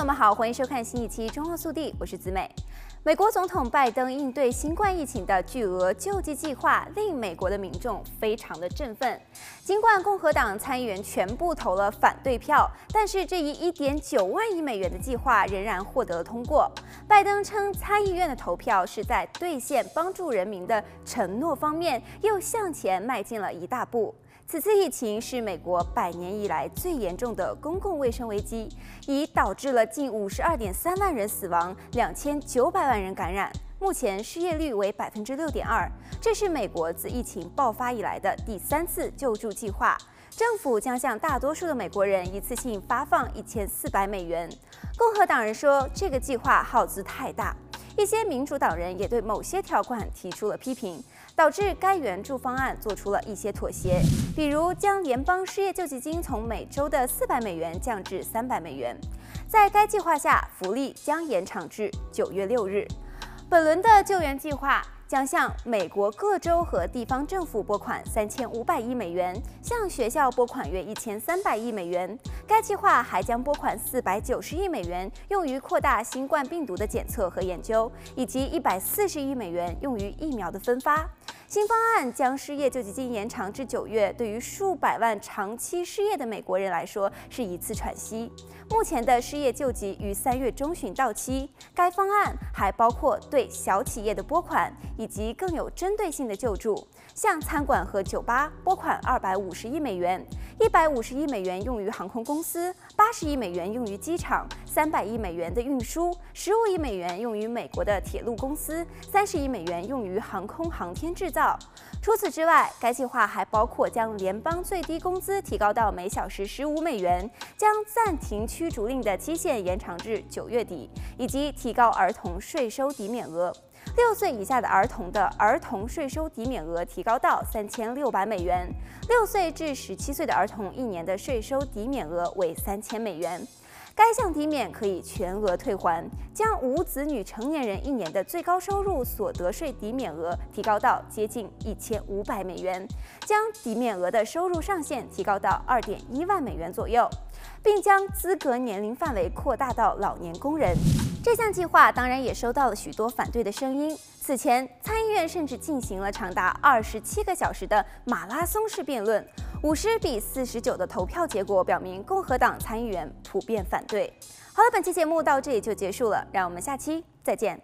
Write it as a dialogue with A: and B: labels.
A: 朋友们好，欢迎收看新一期《中澳速递》，我是子美。美国总统拜登应对新冠疫情的巨额救济计划，令美国的民众非常的振奋。尽管共和党参议员全部投了反对票，但是这一一点九万亿美元的计划仍然获得了通过。拜登称，参议院的投票是在兑现帮助人民的承诺方面，又向前迈进了一大步。此次疫情是美国百年以来最严重的公共卫生危机，已导致了近五十二点三万人死亡，两千九百万人感染。目前失业率为百分之六点二，这是美国自疫情爆发以来的第三次救助计划。政府将向大多数的美国人一次性发放一千四百美元。共和党人说，这个计划耗资太大。一些民主党人也对某些条款提出了批评，导致该援助方案做出了一些妥协，比如将联邦失业救济金从每周的四百美元降至三百美元。在该计划下，福利将延长至九月六日。本轮的救援计划。将向美国各州和地方政府拨款三千五百亿美元，向学校拨款约一千三百亿美元。该计划还将拨款四百九十亿美元，用于扩大新冠病毒的检测和研究，以及一百四十亿美元用于疫苗的分发。新方案将失业救济金延长至九月，对于数百万长期失业的美国人来说是一次喘息。目前的失业救济于三月中旬到期。该方案还包括对小企业的拨款，以及更有针对性的救助，向餐馆和酒吧拨款二百五十亿美元，一百五十亿美元用于航空公司，八十亿美元用于机场，三百亿美元的运输，十五亿美元用于美国的铁路公司，三十亿美元用于航空航天制造。除此之外，该计划还包括将联邦最低工资提高到每小时十五美元，将暂停驱逐令的期限延长至九月底，以及提高儿童税收抵免额。六岁以下的儿童的儿童税收抵免额提高到三千六百美元，六岁至十七岁的儿童一年的税收抵免额为三千美元。该项抵免可以全额退还，将无子女成年人一年的最高收入所得税抵免额提高到接近一千五百美元，将抵免额的收入上限提高到二点一万美元左右，并将资格年龄范围扩大到老年工人。这项计划当然也收到了许多反对的声音。此前，参议院甚至进行了长达二十七个小时的马拉松式辩论。五十比四十九的投票结果表明，共和党参议员普遍反对。好了，本期节目到这里就结束了，让我们下期再见。